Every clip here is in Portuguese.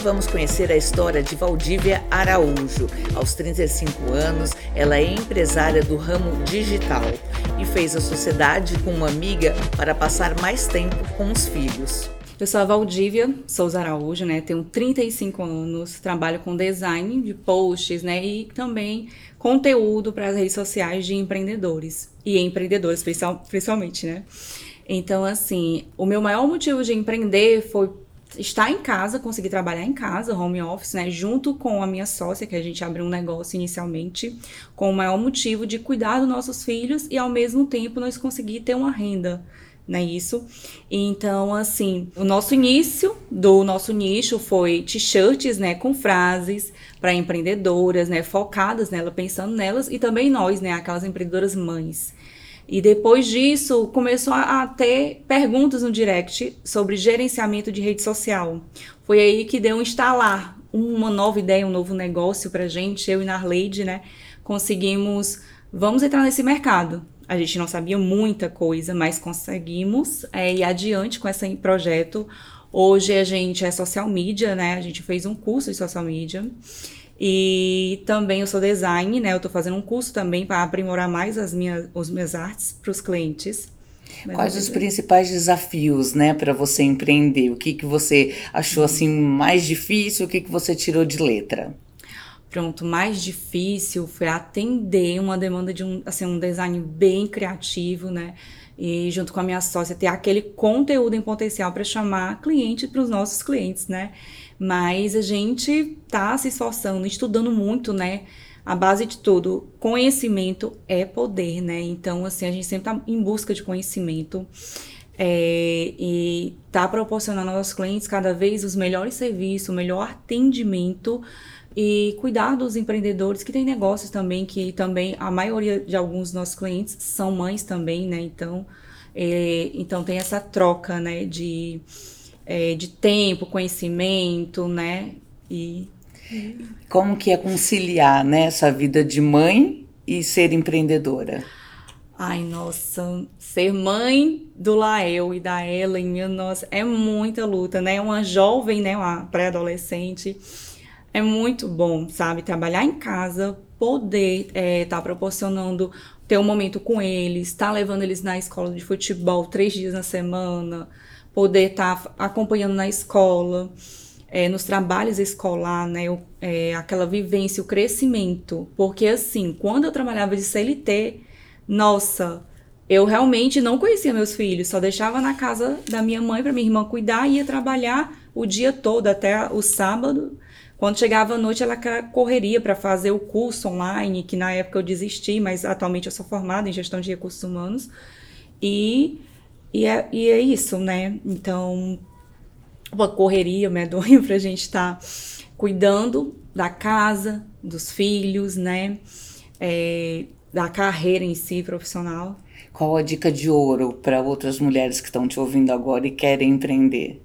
vamos conhecer a história de Valdívia Araújo. Aos 35 anos, ela é empresária do ramo digital e fez a sociedade com uma amiga para passar mais tempo com os filhos. Eu sou a Valdívia Souza Araújo, né? Tenho 35 anos, trabalho com design de posts, né? E também conteúdo para as redes sociais de empreendedores e empreendedores, principalmente, né? Então, assim, o meu maior motivo de empreender foi estar em casa, conseguir trabalhar em casa, home office, né, junto com a minha sócia, que a gente abriu um negócio inicialmente, com o maior motivo de cuidar dos nossos filhos e ao mesmo tempo nós conseguir ter uma renda, né, isso. Então, assim, o nosso início do nosso nicho foi t-shirts, né, com frases para empreendedoras, né, focadas nela, pensando nelas e também nós, né, aquelas empreendedoras mães. E depois disso, começou a ter perguntas no direct sobre gerenciamento de rede social. Foi aí que deu um instalar uma nova ideia, um novo negócio pra gente, eu e Narleide, né? Conseguimos, vamos entrar nesse mercado. A gente não sabia muita coisa, mas conseguimos é, ir adiante com esse projeto. Hoje a gente é social media, né? A gente fez um curso de social media. E também eu sou design, né? Eu estou fazendo um curso também para aprimorar mais as minhas, as minhas artes para os clientes. Quais os principais desafios, né, para você empreender? O que, que você achou assim mais difícil? O que, que você tirou de letra? Pronto, mais difícil foi atender uma demanda de um, assim, um design bem criativo, né? E junto com a minha sócia ter aquele conteúdo em potencial para chamar cliente para os nossos clientes, né? Mas a gente tá se esforçando, estudando muito, né? A base de tudo, conhecimento é poder, né? Então, assim, a gente sempre tá em busca de conhecimento. É, e tá proporcionando aos clientes cada vez os melhores serviços, o melhor atendimento e cuidar dos empreendedores que têm negócios também, que também a maioria de alguns dos nossos clientes são mães também, né? Então, é, então tem essa troca, né? De é, de tempo, conhecimento, né? E como que é conciliar né, essa vida de mãe e ser empreendedora? Ai, nossa, ser mãe do Lael e da Ellen, minha nossa, é muita luta, né? Uma jovem, né, uma pré-adolescente, é muito bom, sabe? Trabalhar em casa, poder estar é, tá proporcionando ter um momento com eles, estar tá levando eles na escola de futebol três dias na semana, poder estar tá acompanhando na escola, é, nos trabalhos escolar, né, é, aquela vivência, o crescimento. Porque assim, quando eu trabalhava de CLT, nossa, eu realmente não conhecia meus filhos, só deixava na casa da minha mãe para minha irmã cuidar e ia trabalhar o dia todo até o sábado. Quando chegava a noite, ela correria para fazer o curso online, que na época eu desisti, mas atualmente eu sou formada em gestão de recursos humanos. E e é, e é isso, né? Então, uma correria medonha para a gente estar tá cuidando da casa, dos filhos, né? É, da carreira em si profissional. Qual a dica de ouro para outras mulheres que estão te ouvindo agora e querem empreender?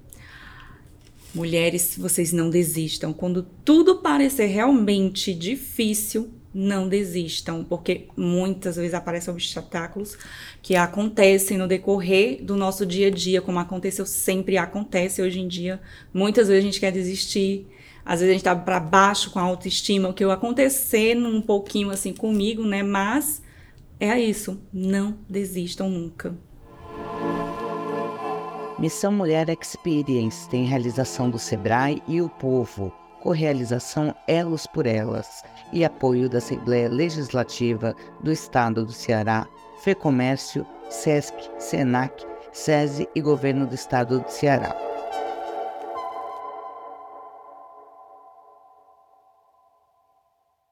Mulheres, vocês não desistam. Quando tudo parecer realmente difícil, não desistam, porque muitas vezes aparecem obstáculos que acontecem no decorrer do nosso dia a dia, como aconteceu sempre acontece hoje em dia. Muitas vezes a gente quer desistir, às vezes a gente tá para baixo com a autoestima, o que acontecer um pouquinho assim comigo, né? Mas é isso, não desistam nunca. Missão Mulher Experience tem realização do Sebrae e o Povo co-realização Elos por Elas e apoio da Assembleia Legislativa do Estado do Ceará, FEComércio, SESC, SENAC, SESI e Governo do Estado do Ceará.